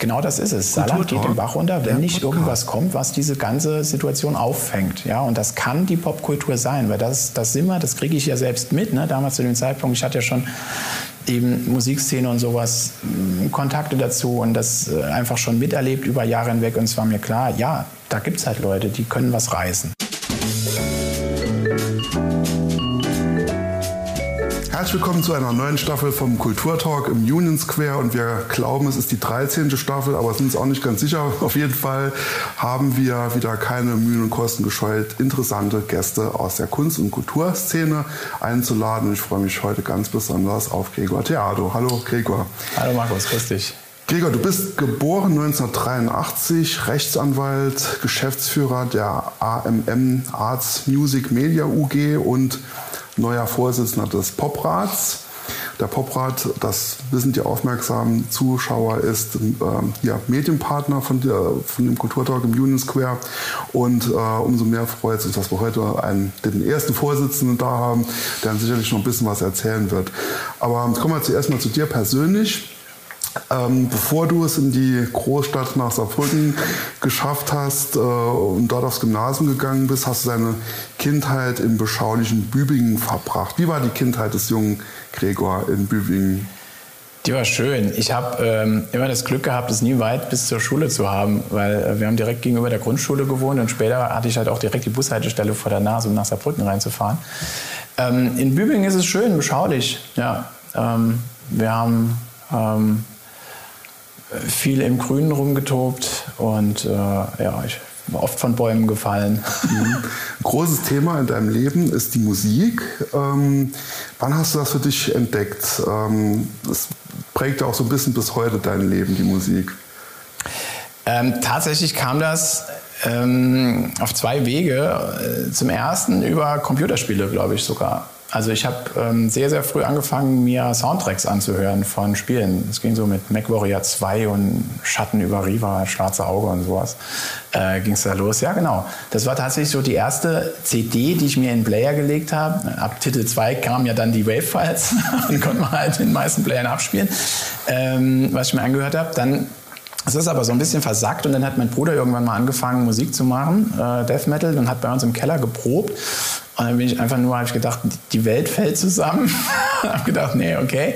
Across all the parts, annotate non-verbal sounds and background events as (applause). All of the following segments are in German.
Genau das ist es. Saarland geht den Bach runter, wenn nicht irgendwas kommt, was diese ganze Situation auffängt. Ja, und das kann die Popkultur sein, weil das, das sind wir, das kriege ich ja selbst mit. Ne? Damals zu dem Zeitpunkt, ich hatte ja schon eben Musikszene und sowas, mm, Kontakte dazu und das äh, einfach schon miterlebt über Jahre hinweg. Und es war mir klar, ja, da gibt es halt Leute, die können was reißen. Herzlich willkommen zu einer neuen Staffel vom Kulturtalk im Union Square und wir glauben, es ist die 13. Staffel, aber sind uns auch nicht ganz sicher. (laughs) Auf jeden Fall haben wir wieder keine Mühen und Kosten gescheut, interessante Gäste aus der Kunst- und Kulturszene einzuladen. Und ich freue mich heute ganz besonders auf Gregor Theado. Hallo Gregor. Hallo Markus, grüß dich. Gregor, du bist geboren 1983, Rechtsanwalt, Geschäftsführer der AMM Arts Music Media UG und neuer Vorsitzender des Poprats. Der Poprat, das wissen die aufmerksamen Zuschauer, ist äh, ja, Medienpartner von, der, von dem Kulturtalk im Union Square. Und äh, umso mehr freut es uns, dass wir heute einen, den ersten Vorsitzenden da haben, der uns sicherlich noch ein bisschen was erzählen wird. Aber kommen wir zuerst mal zu dir persönlich. Ähm, bevor du es in die Großstadt nach Saarbrücken geschafft hast äh, und dort aufs Gymnasium gegangen bist, hast du deine Kindheit im beschaulichen Bübingen verbracht. Wie war die Kindheit des jungen Gregor in Bübingen? Die war schön. Ich habe ähm, immer das Glück gehabt, es nie weit bis zur Schule zu haben, weil äh, wir haben direkt gegenüber der Grundschule gewohnt und später hatte ich halt auch direkt die Bushaltestelle vor der Nase, um nach Saarbrücken reinzufahren. Ähm, in Bübingen ist es schön, beschaulich. Ja, ähm, wir haben ähm, viel im Grünen rumgetobt und äh, ja, ich war oft von Bäumen gefallen. Mhm. Großes Thema in deinem Leben ist die Musik. Ähm, wann hast du das für dich entdeckt? Ähm, das prägt auch so ein bisschen bis heute dein Leben, die Musik. Ähm, tatsächlich kam das ähm, auf zwei Wege. Äh, zum ersten über Computerspiele, glaube ich sogar. Also ich habe ähm, sehr, sehr früh angefangen, mir Soundtracks anzuhören von Spielen. Es ging so mit MacWarrior 2 und Schatten über Riva, Schwarze Auge und sowas. Äh, ging es da los. Ja, genau. Das war tatsächlich so die erste CD, die ich mir in Player gelegt habe. Ab Titel 2 kamen ja dann die Wave-Files (laughs) und konnte man halt den meisten Playern abspielen, ähm, was ich mir angehört habe. Dann es ist aber so ein bisschen versackt und dann hat mein Bruder irgendwann mal angefangen, Musik zu machen, äh, Death Metal, und hat bei uns im Keller geprobt. Und dann bin ich einfach nur, habe ich gedacht, die Welt fällt zusammen. (laughs) habe gedacht, nee, okay.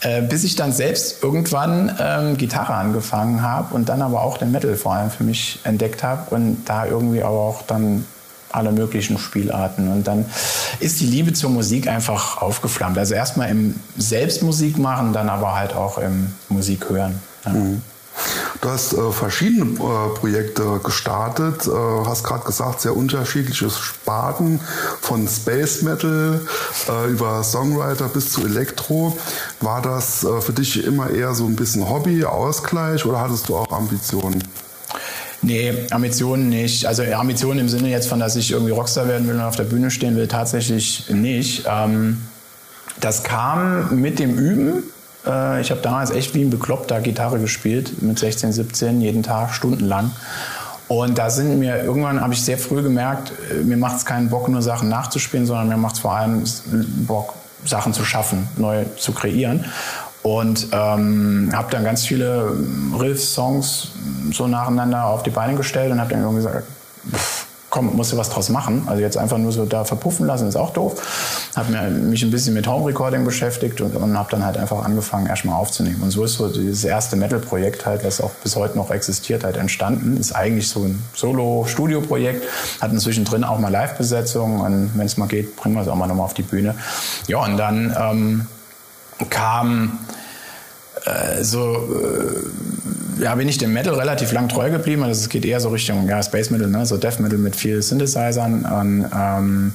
Äh, bis ich dann selbst irgendwann ähm, Gitarre angefangen habe und dann aber auch den Metal vor allem für mich entdeckt habe und da irgendwie aber auch dann alle möglichen Spielarten. Und dann ist die Liebe zur Musik einfach aufgeflammt. Also erstmal im Selbstmusik machen, dann aber halt auch im Musik hören. Ja. Mhm. Du hast äh, verschiedene äh, Projekte gestartet, äh, hast gerade gesagt, sehr unterschiedliche Sparten von Space Metal äh, über Songwriter bis zu Elektro. War das äh, für dich immer eher so ein bisschen Hobby, Ausgleich oder hattest du auch Ambitionen? Nee, Ambitionen nicht. Also Ambitionen im Sinne jetzt von, dass ich irgendwie Rockstar werden will und auf der Bühne stehen will, tatsächlich nicht. Ähm, das kam mit dem Üben äh, ich habe damals echt wie ein Bekloppter Gitarre gespielt, mit 16, 17, jeden Tag, stundenlang. Und da sind mir, irgendwann habe ich sehr früh gemerkt, äh, mir macht es keinen Bock, nur Sachen nachzuspielen, sondern mir macht es vor allem Bock, Sachen zu schaffen, neu zu kreieren. Und ähm, habe dann ganz viele Riffs, Songs so nacheinander auf die Beine gestellt und habe dann irgendwie gesagt, pff, komm, musst du was draus machen. Also jetzt einfach nur so da verpuffen lassen, ist auch doof. Habe mich ein bisschen mit Home Recording beschäftigt und, und habe dann halt einfach angefangen, erstmal aufzunehmen. Und so ist so dieses erste Metal-Projekt halt, was auch bis heute noch existiert, halt entstanden. Ist eigentlich so ein Solo-Studio-Projekt. Hat inzwischen drin auch mal Live-Besetzungen und wenn es mal geht, bringen wir es auch mal nochmal auf die Bühne. Ja, und dann ähm, kam äh, so äh, ja, bin ich dem Metal relativ lang treu geblieben. Also es geht eher so Richtung ja, Space Metal, ne? so Death Metal mit viel Synthesizern. Und, ähm,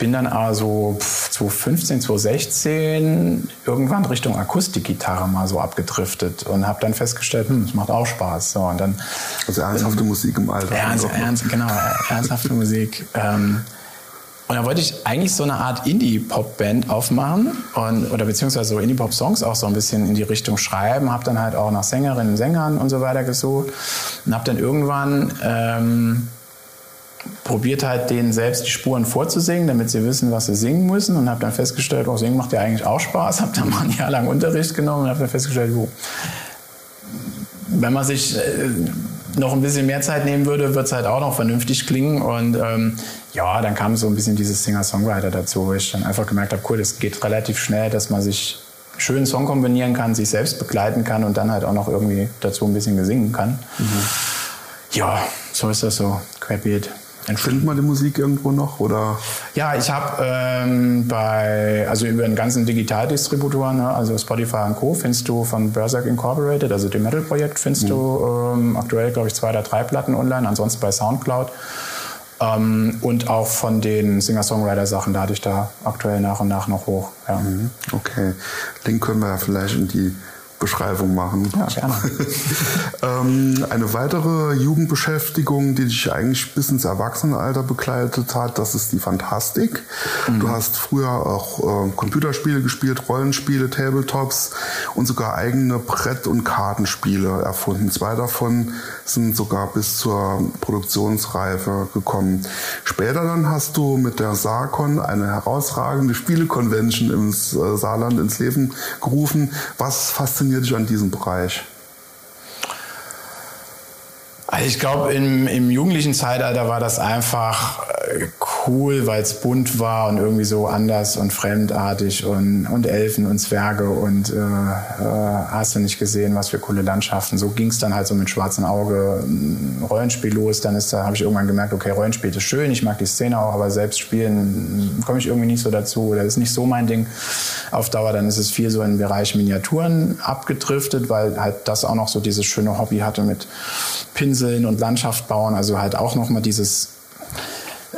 bin dann also 2015, 2016 irgendwann Richtung Akustikgitarre mal so abgedriftet und habe dann festgestellt, hm, es macht auch Spaß. So, und dann, also ernsthafte ähm, Musik im Alter. Ernst, ernst, genau, ernsthafte Musik. Ähm, und da wollte ich eigentlich so eine Art Indie-Pop-Band aufmachen und, oder beziehungsweise so Indie-Pop-Songs auch so ein bisschen in die Richtung schreiben. Habe dann halt auch nach Sängerinnen und Sängern und so weiter gesucht und habe dann irgendwann ähm, probiert halt denen selbst die Spuren vorzusingen, damit sie wissen, was sie singen müssen und habe dann festgestellt, oh, singen macht ja eigentlich auch Spaß. Habe dann mal ein Jahr lang Unterricht genommen und habe dann festgestellt, oh, wenn man sich äh, noch ein bisschen mehr Zeit nehmen würde, wird es halt auch noch vernünftig klingen. Und ähm, ja, dann kam so ein bisschen dieses Singer-Songwriter dazu, wo ich dann einfach gemerkt habe, cool, das geht relativ schnell, dass man sich schönen Song kombinieren kann, sich selbst begleiten kann und dann halt auch noch irgendwie dazu ein bisschen gesingen kann. Mhm. Ja, so ist das so, querbeet. Findet man die Musik irgendwo noch oder? Ja, ich habe ähm, bei also über den ganzen Digitaldistributor, ne, also Spotify und Co. findest du von Berserk Incorporated, also dem Metal-Projekt, findest mhm. du ähm, aktuell glaube ich zwei oder drei Platten online, ansonsten bei SoundCloud. Ähm, und auch von den Singer-Songwriter-Sachen lade ich da aktuell nach und nach noch hoch. Ja. Mhm. Okay, Link können wir ja vielleicht in die Beschreibung machen. Ja, gerne. (laughs) ähm, eine weitere Jugendbeschäftigung, die dich eigentlich bis ins Erwachsenenalter begleitet hat, das ist die Fantastik. Mhm. Du hast früher auch äh, Computerspiele gespielt, Rollenspiele, Tabletops und sogar eigene Brett- und Kartenspiele erfunden. Zwei davon sind sogar bis zur Produktionsreife gekommen. Später dann hast du mit der Sarkon eine herausragende Spielekonvention im äh, Saarland ins Leben gerufen. Was fasziniert dich an diesem Bereich? Also ich glaube, im, im jugendlichen Zeitalter war das einfach äh, cool, weil es bunt war und irgendwie so anders und fremdartig und, und Elfen und Zwerge und äh, äh, hast du nicht gesehen, was für coole Landschaften. So ging es dann halt so mit schwarzem Auge ein Rollenspiel los. Dann ist da habe ich irgendwann gemerkt, okay, Rollenspiel ist schön, ich mag die Szene auch, aber selbst spielen komme ich irgendwie nicht so dazu oder ist nicht so mein Ding auf Dauer. Dann ist es viel so im Bereich Miniaturen abgedriftet, weil halt das auch noch so dieses schöne Hobby hatte mit Pinseln und Landschaft bauen, also halt auch nochmal dieses äh,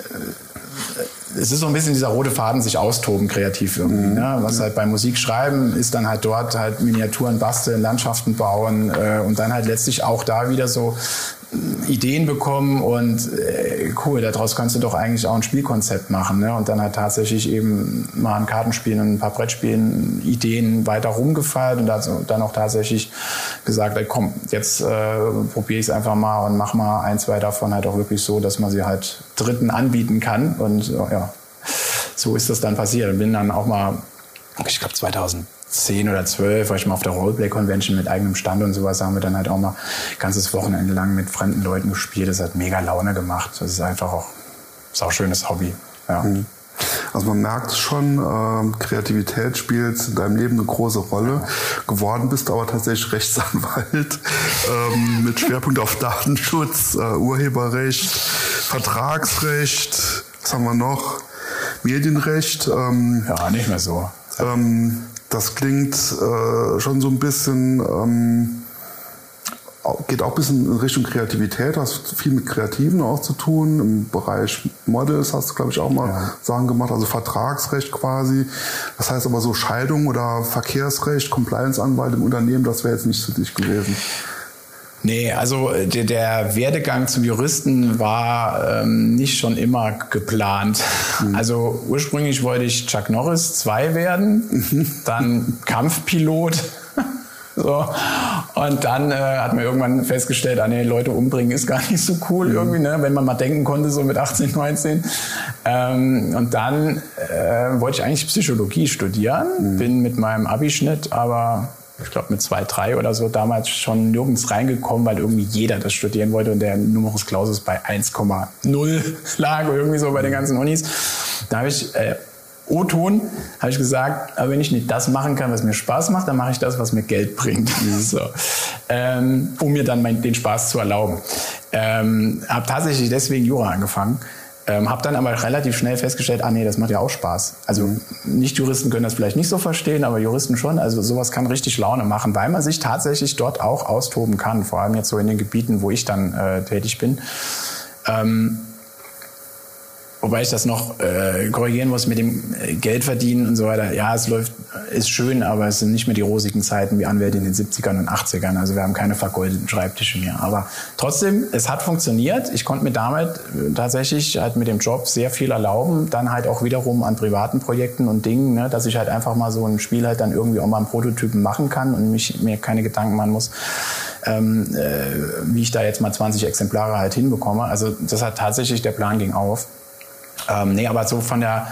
es ist so ein bisschen dieser rote Faden, sich austoben kreativ irgendwie. Mhm. Ne? Was halt beim Musikschreiben ist dann halt dort halt Miniaturen basteln, Landschaften bauen äh, und dann halt letztlich auch da wieder so Ideen bekommen und äh, cool, daraus kannst du doch eigentlich auch ein Spielkonzept machen. Ne? Und dann halt tatsächlich eben mal ein Kartenspielen und ein paar Brettspielen Ideen weiter rumgefeiert und dann auch tatsächlich gesagt, ey, komm, jetzt äh, probiere ich es einfach mal und mach mal ein, zwei davon halt auch wirklich so, dass man sie halt Dritten anbieten kann. Und ja, so ist das dann passiert. Und bin dann auch mal, ich glaube 2000 zehn oder zwölf, war ich mal auf der Roleplay Convention mit eigenem Stand und sowas, haben wir dann halt auch mal ein ganzes Wochenende lang mit fremden Leuten gespielt. Das hat mega Laune gemacht. Das ist einfach auch, ist auch ein schönes Hobby. Ja. Mhm. Also man merkt schon, äh, Kreativität spielt in deinem Leben eine große Rolle. Geworden bist du aber tatsächlich Rechtsanwalt (laughs) ähm, mit Schwerpunkt auf Datenschutz, äh, Urheberrecht, Vertragsrecht, was haben wir noch? Medienrecht. Ähm, ja, nicht mehr so. Ähm, das klingt äh, schon so ein bisschen, ähm, geht auch ein bisschen in Richtung Kreativität, hast viel mit Kreativen auch zu tun. Im Bereich Models hast du, glaube ich, auch mal ja. Sachen gemacht, also Vertragsrecht quasi. Das heißt aber so Scheidung oder Verkehrsrecht, Compliance-Anwalt im Unternehmen, das wäre jetzt nicht für dich gewesen. Nee, also äh, der, der Werdegang zum Juristen war ähm, nicht schon immer geplant. Mhm. Also ursprünglich wollte ich Chuck Norris 2 werden, mhm. dann Kampfpilot. (laughs) so. Und dann äh, hat man irgendwann festgestellt, ah nee, Leute umbringen ist gar nicht so cool mhm. irgendwie, ne? wenn man mal denken konnte, so mit 18, 19. Ähm, und dann äh, wollte ich eigentlich Psychologie studieren, mhm. bin mit meinem Abischnitt aber ich glaube mit 2,3 oder so damals schon nirgends reingekommen, weil irgendwie jeder das studieren wollte und der Numerus Clausus bei 1,0 (laughs) lag oder irgendwie so bei den ganzen Unis. Da habe ich äh, O-Ton, habe ich gesagt, aber wenn ich nicht das machen kann, was mir Spaß macht, dann mache ich das, was mir Geld (laughs) bringt. So. Ähm, um mir dann mein, den Spaß zu erlauben. Ähm, habe tatsächlich deswegen Jura angefangen ähm, habe dann aber relativ schnell festgestellt, ah nee, das macht ja auch Spaß. Also Nicht-Juristen können das vielleicht nicht so verstehen, aber Juristen schon. Also sowas kann richtig Laune machen, weil man sich tatsächlich dort auch austoben kann. Vor allem jetzt so in den Gebieten, wo ich dann äh, tätig bin. Ähm, Wobei ich das noch äh, korrigieren muss mit dem äh, Geld verdienen und so weiter. Ja, es läuft, ist schön, aber es sind nicht mehr die rosigen Zeiten wie Anwälte in den 70ern und 80ern. Also wir haben keine vergoldeten Schreibtische mehr. Aber trotzdem, es hat funktioniert. Ich konnte mir damit äh, tatsächlich halt mit dem Job sehr viel erlauben. Dann halt auch wiederum an privaten Projekten und Dingen, ne, dass ich halt einfach mal so ein Spiel halt dann irgendwie auch mal einen Prototypen machen kann und mich mir keine Gedanken machen muss, ähm, äh, wie ich da jetzt mal 20 Exemplare halt hinbekomme. Also das hat tatsächlich, der Plan ging auf. Ähm, nee, aber so von der,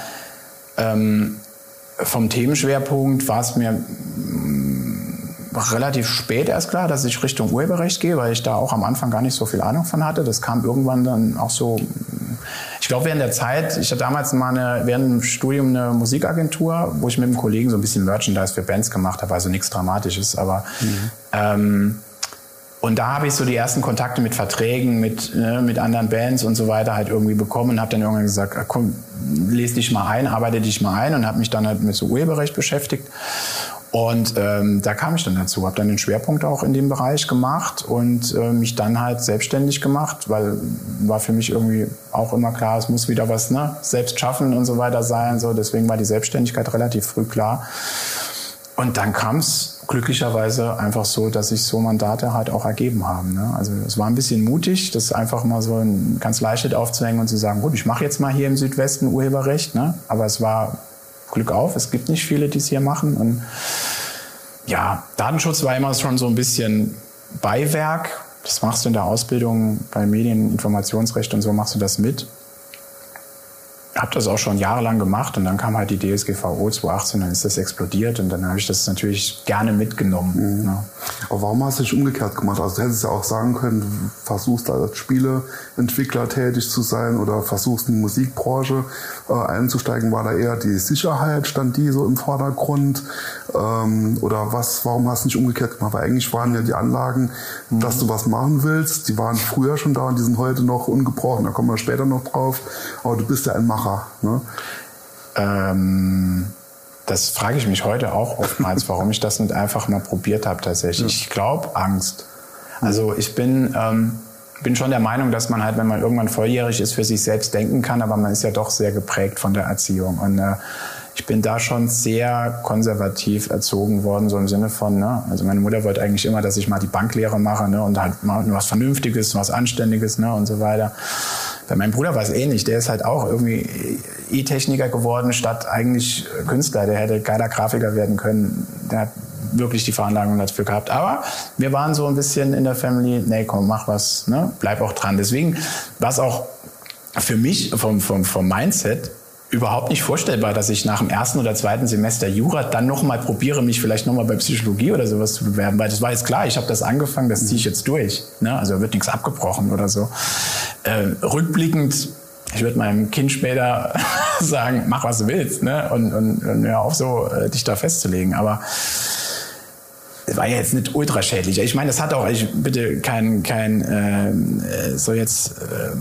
ähm, vom Themenschwerpunkt war es mir mm, relativ spät erst klar, dass ich Richtung Urheberrecht gehe, weil ich da auch am Anfang gar nicht so viel Ahnung von hatte. Das kam irgendwann dann auch so, ich glaube während der Zeit, ich hatte damals mal eine, während dem Studium eine Musikagentur, wo ich mit einem Kollegen so ein bisschen Merchandise für Bands gemacht habe, also nichts Dramatisches, aber mhm. ähm, und da habe ich so die ersten Kontakte mit Verträgen, mit, ne, mit anderen Bands und so weiter halt irgendwie bekommen und habe dann irgendwann gesagt, ah, komm, lese dich mal ein, arbeite dich mal ein und habe mich dann halt mit so Urheberrecht beschäftigt. Und ähm, da kam ich dann dazu, habe dann den Schwerpunkt auch in dem Bereich gemacht und äh, mich dann halt selbstständig gemacht, weil war für mich irgendwie auch immer klar, es muss wieder was ne, selbst schaffen und so weiter sein. So, deswegen war die Selbstständigkeit relativ früh klar. Und dann kam es glücklicherweise einfach so, dass sich so Mandate halt auch ergeben haben. Ne? Also es war ein bisschen mutig, das einfach mal so ein ganz leichtes aufzuhängen und zu sagen, gut, ich mache jetzt mal hier im Südwesten Urheberrecht. Ne? Aber es war Glück auf, es gibt nicht viele, die es hier machen. Und ja, Datenschutz war immer schon so ein bisschen Beiwerk. Das machst du in der Ausbildung bei Medieninformationsrecht und so machst du das mit habe das auch schon jahrelang gemacht und dann kam halt die DSGVO 2018, dann ist das explodiert und dann habe ich das natürlich gerne mitgenommen. Mhm. Ja. Aber warum hast du dich umgekehrt gemacht? Also du hättest ja auch sagen können, du versuchst als Spieleentwickler tätig zu sein oder versuchst in die Musikbranche äh, einzusteigen. War da eher die Sicherheit, stand die so im Vordergrund? Ähm, oder was, warum hast du nicht umgekehrt gemacht? Weil eigentlich waren ja die Anlagen, mhm. dass du was machen willst, die waren früher schon da und die sind heute noch ungebrochen. Da kommen wir später noch drauf. Aber du bist ja ein Macher. Ne? Ähm, das frage ich mich heute auch oftmals, warum ich das nicht einfach mal probiert habe tatsächlich. Ja. Ich glaube Angst. Also ich bin, ähm, bin schon der Meinung, dass man halt, wenn man irgendwann volljährig ist, für sich selbst denken kann, aber man ist ja doch sehr geprägt von der Erziehung. Und äh, ich bin da schon sehr konservativ erzogen worden, so im Sinne von, ne, also meine Mutter wollte eigentlich immer, dass ich mal die Banklehre mache ne, und halt mal was Vernünftiges, was Anständiges ne, und so weiter. Bei meinem Bruder war es ähnlich. Der ist halt auch irgendwie E-Techniker geworden, statt eigentlich Künstler. Der hätte geiler Grafiker werden können. Der hat wirklich die Veranlagung dafür gehabt. Aber wir waren so ein bisschen in der Family, nee, komm, mach was, ne? bleib auch dran. Deswegen war es auch für mich vom, vom, vom Mindset überhaupt nicht vorstellbar, dass ich nach dem ersten oder zweiten Semester Jura dann nochmal probiere, mich vielleicht nochmal bei Psychologie oder sowas zu bewerben, weil das war jetzt klar, ich habe das angefangen, das ziehe ich jetzt durch. Ne? Also wird nichts abgebrochen oder so. Äh, rückblickend, ich würde meinem Kind später (laughs) sagen, mach was du willst ne? und, und, und hör auf so, äh, dich da festzulegen. Aber war ja jetzt nicht ultraschädlich. Ich meine, das hat auch, ich bitte kein, kein äh, so jetzt äh,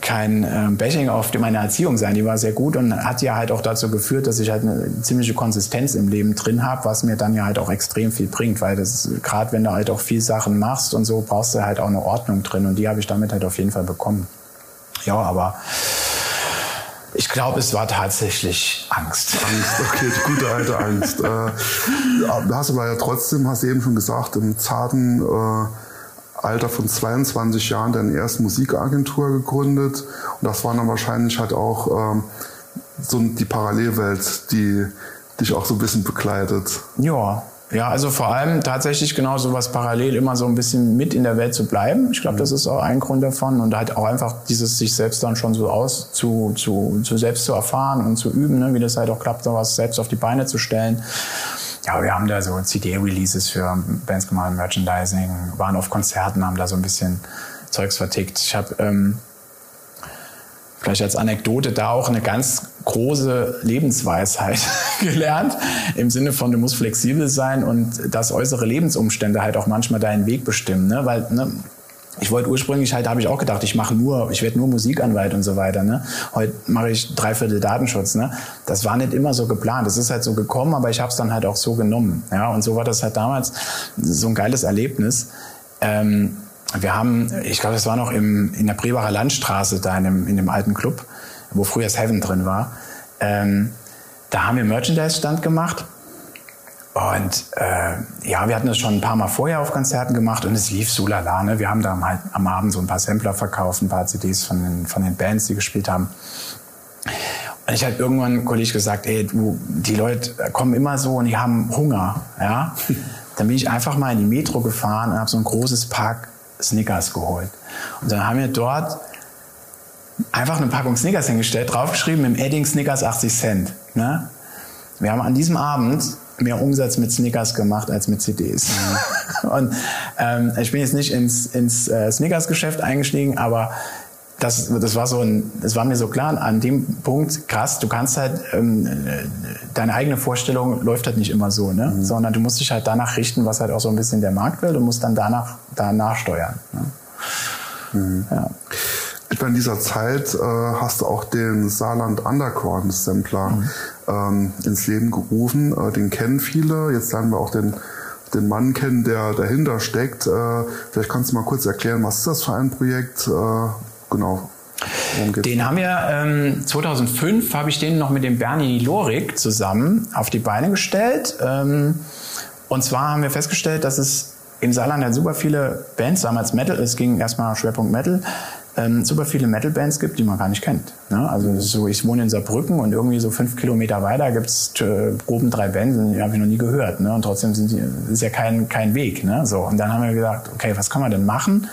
kein äh, Bashing auf meine Erziehung sein. Die war sehr gut und hat ja halt auch dazu geführt, dass ich halt eine ziemliche Konsistenz im Leben drin habe, was mir dann ja halt auch extrem viel bringt, weil das gerade wenn du halt auch viel Sachen machst und so, brauchst du halt auch eine Ordnung drin und die habe ich damit halt auf jeden Fall bekommen. Ja, aber ich glaube, es war tatsächlich Angst. Angst, okay, die gute alte Angst. äh, (laughs) hast aber ja trotzdem, hast du eben schon gesagt, im zarten äh, Alter von 22 Jahren deine erste Musikagentur gegründet. Und das war dann wahrscheinlich halt auch ähm, so die Parallelwelt, die dich auch so ein bisschen begleitet. Ja, ja, also vor allem tatsächlich genau so was parallel immer so ein bisschen mit in der Welt zu bleiben. Ich glaube, das ist auch ein Grund davon und halt auch einfach dieses sich selbst dann schon so aus zu, zu, zu selbst zu erfahren und zu üben, ne? wie das halt auch klappt, sowas selbst auf die Beine zu stellen. Ja, wir haben da so CD-Releases für Bands gemacht, Merchandising, waren auf Konzerten, haben da so ein bisschen Zeugs vertickt. Ich habe ähm, vielleicht als Anekdote da auch eine ganz große Lebensweisheit (laughs) gelernt, im Sinne von, du musst flexibel sein und dass äußere Lebensumstände halt auch manchmal deinen Weg bestimmen. Ne? Weil ne, ich wollte ursprünglich halt, habe ich auch gedacht, ich mache nur, ich werde nur Musikanwalt und so weiter. Ne? Heute mache ich dreiviertel Datenschutz. Ne? Das war nicht immer so geplant. Das ist halt so gekommen, aber ich habe es dann halt auch so genommen. Ja, und so war das halt damals so ein geiles Erlebnis. Ähm, wir haben, ich glaube, das war noch im, in der Brebacher Landstraße, da in dem, in dem alten Club, wo früher das Heaven drin war. Ähm, da haben wir Merchandise-Stand gemacht und äh, ja, wir hatten das schon ein paar Mal vorher auf Konzerten gemacht und es lief so lala. Ne? Wir haben da halt am Abend so ein paar Sampler verkauft, ein paar CDs von den, von den Bands, die gespielt haben. Und ich habe irgendwann Kollege gesagt, ey, du, die Leute kommen immer so und die haben Hunger. Ja? (laughs) Dann bin ich einfach mal in die Metro gefahren und habe so ein großes Pack Snickers geholt. Und dann haben wir dort einfach eine Packung Snickers hingestellt, draufgeschrieben im Edding Snickers 80 Cent. Ne? Wir haben an diesem Abend mehr Umsatz mit Snickers gemacht als mit CDs. Mhm. (laughs) Und ähm, ich bin jetzt nicht ins, ins äh, Snickers-Geschäft eingestiegen, aber das, das war so ein, das war mir so klar an dem Punkt, krass, du kannst halt, ähm, deine eigene Vorstellung läuft halt nicht immer so, ne? Mhm. sondern du musst dich halt danach richten, was halt auch so ein bisschen der Markt will, du musst dann danach, danach steuern. Ne? Mhm. Ja. Etwa in dieser Zeit äh, hast du auch den Saarland Underground Sampler mhm. ähm, ins Leben gerufen. Äh, den kennen viele. Jetzt lernen wir auch den, den Mann kennen, der dahinter steckt. Äh, vielleicht kannst du mal kurz erklären, was ist das für ein Projekt? Äh, genau. Den haben wir ähm, 2005 habe ich den noch mit dem Bernie Lorik zusammen auf die Beine gestellt. Ähm, und zwar haben wir festgestellt, dass es im Saarland ja super viele Bands, damals Metal, es ging erstmal Schwerpunkt Metal, ähm, super viele Metal-Bands gibt, die man gar nicht kennt. Ne? Also so, ich wohne in Saarbrücken und irgendwie so fünf Kilometer weiter gibt's äh, groben drei Bands, die habe ich noch nie gehört. Ne? Und trotzdem sind die, ist ja kein, kein Weg. Ne? So, und dann haben wir gesagt, okay, was kann man denn machen?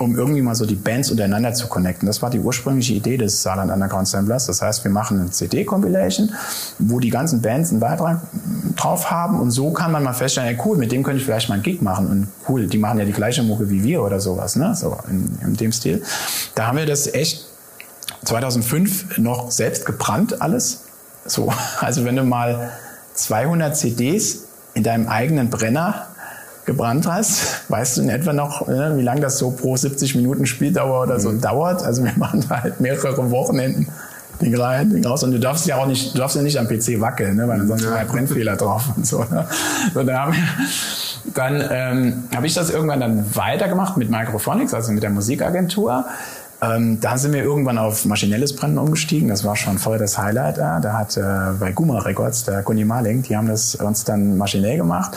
Um irgendwie mal so die Bands untereinander zu connecten. Das war die ursprüngliche Idee des Saarland Underground Samplers. Das heißt, wir machen eine CD-Compilation, wo die ganzen Bands einen Beitrag drauf haben und so kann man mal feststellen, ja cool, mit dem könnte ich vielleicht mal einen Gig machen und cool, die machen ja die gleiche Mucke wie wir oder sowas, ne? so in, in dem Stil. Da haben wir das echt 2005 noch selbst gebrannt alles. So, (laughs) also wenn du mal 200 CDs in deinem eigenen Brenner gebrannt hast. Weißt du in etwa noch, ne, wie lange das so pro 70 Minuten Spieldauer oder so mhm. dauert? Also wir (laughs) machen da halt mehrere Wochenenden Ding rein, Ding raus. Und du darfst ja auch nicht, du darfst ja nicht am PC wackeln, ne, weil ansonsten ja. Brennfehler drauf und so. Ne? so da haben wir, dann ähm, habe ich das irgendwann dann weitergemacht mit Microphonics, also mit der Musikagentur. Ähm, da sind wir irgendwann auf maschinelles Brennen umgestiegen. Das war schon voll das Highlight. Ja. Da hat äh, bei Guma Records, der Gunny Marling, die haben das uns dann maschinell gemacht.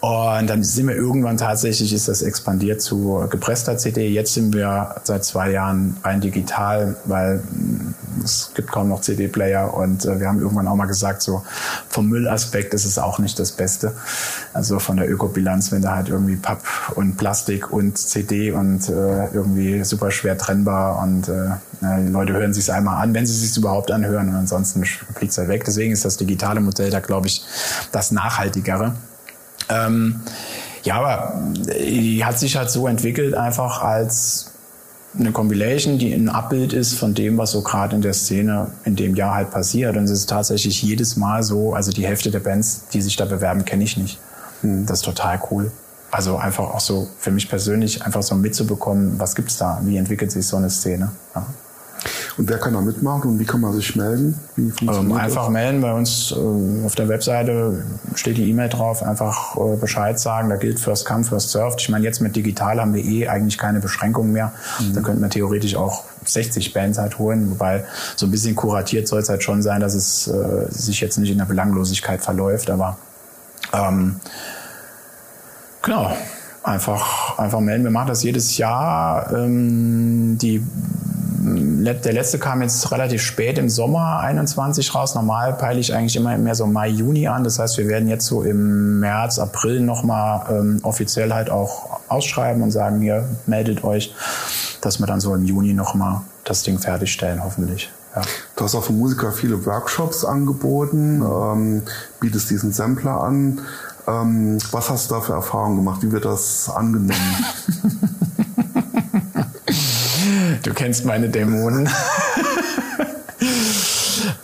Und dann sind wir irgendwann tatsächlich, ist das expandiert zu gepresster CD. Jetzt sind wir seit zwei Jahren rein digital, weil mm, es gibt kaum noch CD-Player und äh, wir haben irgendwann auch mal gesagt, so vom Müllaspekt ist es auch nicht das Beste. Also von der Ökobilanz, wenn da halt irgendwie Papp und Plastik und CD und äh, irgendwie super schwer trennbar und äh, die Leute hören sich einmal an, wenn sie sich überhaupt anhören und ansonsten fliegt es halt weg. Deswegen ist das digitale Modell da, glaube ich, das nachhaltigere. Ähm, ja, aber die hat sich halt so entwickelt, einfach als eine Compilation, die ein Abbild ist von dem, was so gerade in der Szene in dem Jahr halt passiert. Und es ist tatsächlich jedes Mal so, also die Hälfte der Bands, die sich da bewerben, kenne ich nicht. Mhm. Das ist total cool. Also einfach auch so für mich persönlich einfach so mitzubekommen, was gibt's da, wie entwickelt sich so eine Szene. Ja. Und wer kann da mitmachen und wie kann man sich melden? Ähm, einfach das? melden bei uns äh, auf der Webseite steht die E-Mail drauf, einfach äh, Bescheid sagen. Da gilt First Come, First Served. Ich meine, jetzt mit digital haben wir eh eigentlich keine Beschränkungen mehr. Mhm. Da könnten wir theoretisch auch 60 Bands halt holen, wobei so ein bisschen kuratiert soll es halt schon sein, dass es äh, sich jetzt nicht in der Belanglosigkeit verläuft, aber ähm, genau einfach, einfach melden. Wir machen das jedes Jahr. Ähm, die der letzte kam jetzt relativ spät im Sommer 21 raus. Normal peile ich eigentlich immer mehr so Mai, Juni an. Das heißt, wir werden jetzt so im März, April nochmal ähm, offiziell halt auch ausschreiben und sagen, hier, meldet euch, dass wir dann so im Juni nochmal das Ding fertigstellen, hoffentlich. Ja. Du hast auch für Musiker viele Workshops angeboten, ähm, bietest diesen Sampler an. Ähm, was hast du da für Erfahrungen gemacht? Wie wird das angenommen? (laughs) Du kennst meine Dämonen. (laughs)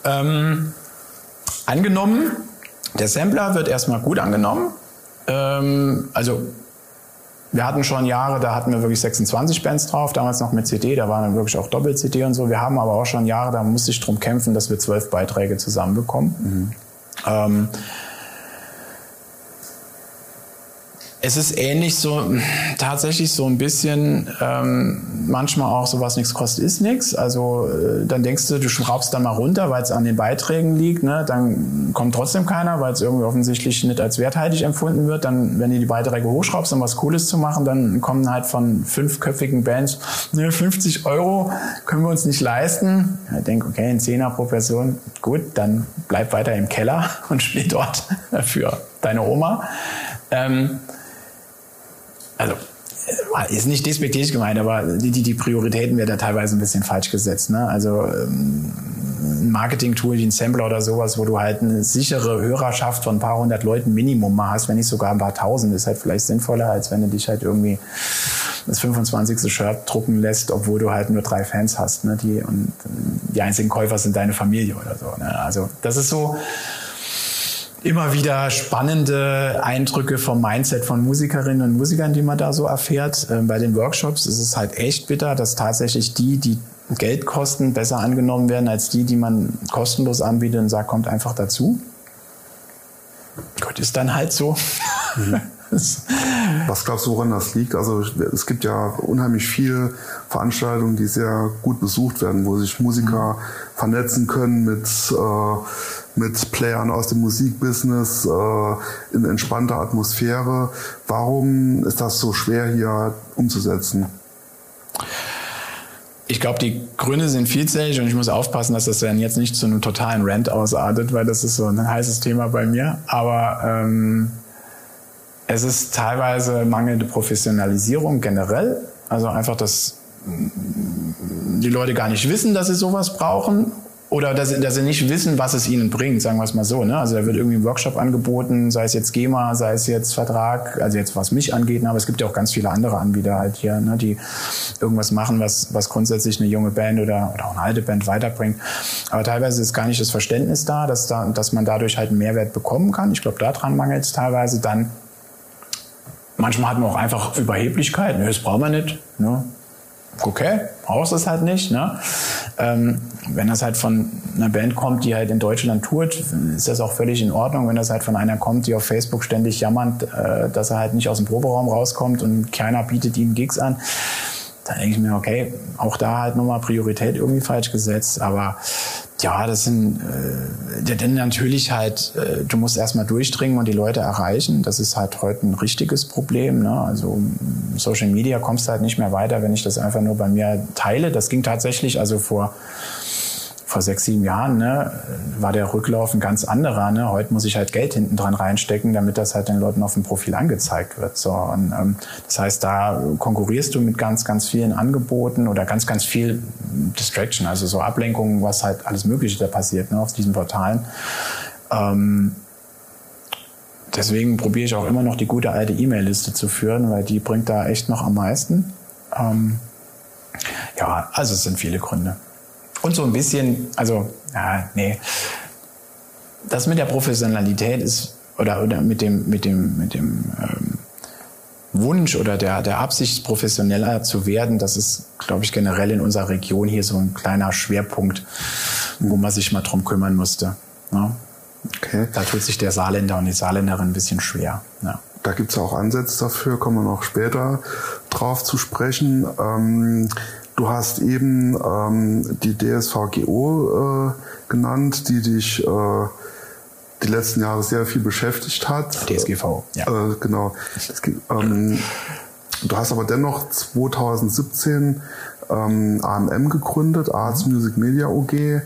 ähm, angenommen, der Sampler wird erstmal gut angenommen. Ähm, also wir hatten schon Jahre, da hatten wir wirklich 26 Bands drauf, damals noch mit CD, da waren dann wirklich auch Doppel-CD und so. Wir haben aber auch schon Jahre, da musste ich drum kämpfen, dass wir zwölf Beiträge zusammenbekommen. Mhm. Ähm, es ist ähnlich so, tatsächlich so ein bisschen, ähm, manchmal auch so was nichts kostet, ist nichts. Also äh, dann denkst du, du schraubst dann mal runter, weil es an den Beiträgen liegt, ne? dann kommt trotzdem keiner, weil es irgendwie offensichtlich nicht als werthaltig empfunden wird. Dann, wenn du die Beiträge hochschraubst, um was Cooles zu machen, dann kommen halt von fünfköpfigen Bands, ne, 50 Euro können wir uns nicht leisten. Ich denke, okay, ein Zehner pro Person, gut, dann bleib weiter im Keller (laughs) und spiel dort (laughs) für deine Oma. Ähm, also äh, ist nicht despektierlich gemeint, aber die, die, die Prioritäten werden da teilweise ein bisschen falsch gesetzt. Ne? Also ähm, ein Marketing-Tool wie ein Sampler oder sowas, wo du halt eine sichere Hörerschaft von ein paar hundert Leuten Minimum mal hast, wenn nicht sogar ein paar tausend, ist halt vielleicht sinnvoller, als wenn du dich halt irgendwie das 25. Shirt drucken lässt, obwohl du halt nur drei Fans hast, ne, die, und die einzigen Käufer sind deine Familie oder so. Ne? Also das ist so, immer wieder spannende Eindrücke vom Mindset von Musikerinnen und Musikern, die man da so erfährt. Ähm, bei den Workshops ist es halt echt bitter, dass tatsächlich die, die Geld kosten, besser angenommen werden als die, die man kostenlos anbietet und sagt, kommt einfach dazu. Gott, ist dann halt so. Mhm. (laughs) Was glaubst du, woran das liegt? Also es gibt ja unheimlich viele Veranstaltungen, die sehr gut besucht werden, wo sich Musiker mhm. vernetzen können mit äh, mit Playern aus dem Musikbusiness äh, in entspannter Atmosphäre. Warum ist das so schwer hier umzusetzen? Ich glaube, die Gründe sind vielzählig und ich muss aufpassen, dass das dann jetzt nicht zu einem totalen Rant ausartet, weil das ist so ein heißes Thema bei mir. Aber ähm, es ist teilweise mangelnde Professionalisierung generell. Also einfach, dass die Leute gar nicht wissen, dass sie sowas brauchen oder dass, dass sie nicht wissen, was es ihnen bringt, sagen wir es mal so. Ne? Also da wird irgendwie ein Workshop angeboten, sei es jetzt GEMA, sei es jetzt Vertrag, also jetzt was mich angeht, ne? aber es gibt ja auch ganz viele andere Anbieter halt hier, ne? die irgendwas machen, was, was grundsätzlich eine junge Band oder, oder auch eine alte Band weiterbringt. Aber teilweise ist gar nicht das Verständnis da, dass, da, dass man dadurch halt einen Mehrwert bekommen kann. Ich glaube, daran mangelt es teilweise. Dann manchmal hat man auch einfach Überheblichkeit, ne, das brauchen wir nicht. Ne? Okay, brauchst es halt nicht. Ne? Ähm, wenn das halt von einer Band kommt, die halt in Deutschland tourt, ist das auch völlig in Ordnung. Wenn das halt von einer kommt, die auf Facebook ständig jammert, äh, dass er halt nicht aus dem Proberaum rauskommt und keiner bietet ihm Gigs an, dann denke ich mir, okay, auch da halt nochmal Priorität irgendwie falsch gesetzt. Aber ja, das sind äh, denn natürlich halt, äh, du musst erstmal durchdringen und die Leute erreichen. Das ist halt heute ein richtiges Problem. Ne? Also Social Media kommst halt nicht mehr weiter, wenn ich das einfach nur bei mir teile. Das ging tatsächlich also vor vor sechs, sieben Jahren ne, war der Rücklauf ein ganz anderer. Ne? Heute muss ich halt Geld hinten dran reinstecken, damit das halt den Leuten auf dem Profil angezeigt wird. So, und, ähm, das heißt, da konkurrierst du mit ganz, ganz vielen Angeboten oder ganz, ganz viel Distraction, also so Ablenkungen, was halt alles Mögliche da passiert ne, auf diesen Portalen. Ähm, deswegen probiere ich auch immer noch die gute alte E-Mail-Liste zu führen, weil die bringt da echt noch am meisten. Ähm, ja, also es sind viele Gründe. Und so ein bisschen, also, ja, nee. Das mit der Professionalität ist, oder, oder mit dem, mit dem, mit dem ähm, Wunsch oder der, der Absicht, professioneller zu werden, das ist, glaube ich, generell in unserer Region hier so ein kleiner Schwerpunkt, wo man sich mal drum kümmern musste. Ne? Okay. Da tut sich der Saarländer und die Saarländerin ein bisschen schwer. Ja. Da gibt es auch Ansätze dafür, kommen wir noch später drauf zu sprechen. Ähm, Du hast eben ähm, die DSVGO äh, genannt, die dich äh, die letzten Jahre sehr viel beschäftigt hat. DSGV, ja. Äh, genau. Ähm, du hast aber dennoch 2017 ähm, AMM gegründet, Arts mhm. Music Media UG.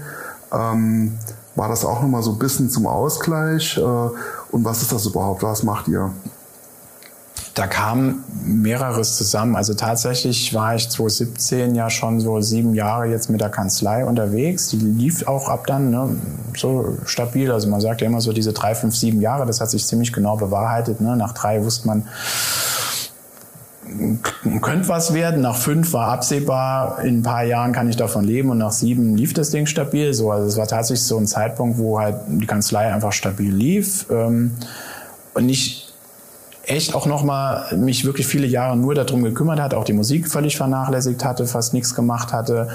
Ähm, war das auch nochmal so ein bisschen zum Ausgleich? Äh, und was ist das überhaupt? Was macht ihr? Da kam mehreres zusammen. Also tatsächlich war ich 2017 ja schon so sieben Jahre jetzt mit der Kanzlei unterwegs. Die lief auch ab dann ne, so stabil. Also man sagt ja immer so diese drei, fünf, sieben Jahre. Das hat sich ziemlich genau bewahrheitet. Ne? Nach drei wusste man, könnte was werden. Nach fünf war absehbar, in ein paar Jahren kann ich davon leben und nach sieben lief das Ding stabil. So, also es war tatsächlich so ein Zeitpunkt, wo halt die Kanzlei einfach stabil lief ähm, und nicht echt auch nochmal mich wirklich viele Jahre nur darum gekümmert hat, auch die Musik völlig vernachlässigt hatte, fast nichts gemacht hatte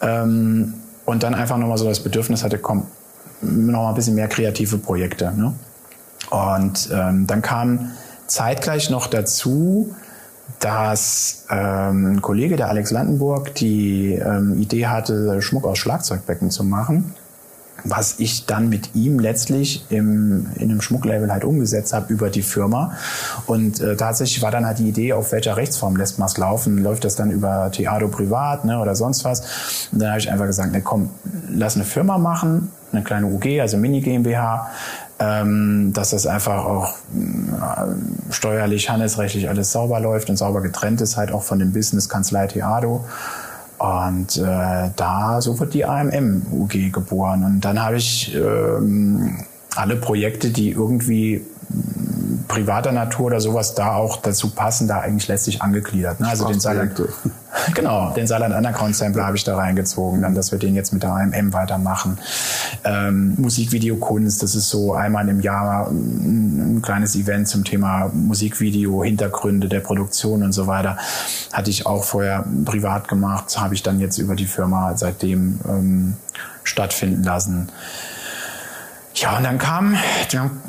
ähm, und dann einfach nochmal so das Bedürfnis hatte, komm, nochmal ein bisschen mehr kreative Projekte. Ne? Und ähm, dann kam zeitgleich noch dazu, dass ähm, ein Kollege, der Alex Landenburg, die ähm, Idee hatte, Schmuck aus Schlagzeugbecken zu machen was ich dann mit ihm letztlich im, in einem Schmucklabel halt umgesetzt habe über die Firma. Und äh, tatsächlich war dann halt die Idee, auf welcher Rechtsform lässt man es laufen? Läuft das dann über Theado privat ne, oder sonst was? Und dann habe ich einfach gesagt, ne, komm, lass eine Firma machen, eine kleine UG, also Mini GmbH, ähm, dass das einfach auch äh, steuerlich, handelsrechtlich alles sauber läuft und sauber getrennt ist, halt auch von dem Business Kanzlei Theado. Und äh, da, so wird die AMM-UG geboren. Und dann habe ich ähm, alle Projekte, die irgendwie privater Natur oder sowas da auch dazu passen, da eigentlich letztlich angegliedert. Ne? Also den Saarland, (laughs) genau, den Saarland Underground Sampler habe ich da reingezogen, dann, dass wir den jetzt mit der AMM weitermachen. Ähm, Musikvideokunst, das ist so einmal im Jahr ein, ein kleines Event zum Thema Musikvideo, Hintergründe der Produktion und so weiter. Hatte ich auch vorher privat gemacht, habe ich dann jetzt über die Firma seitdem ähm, stattfinden lassen. Ja, und dann kam,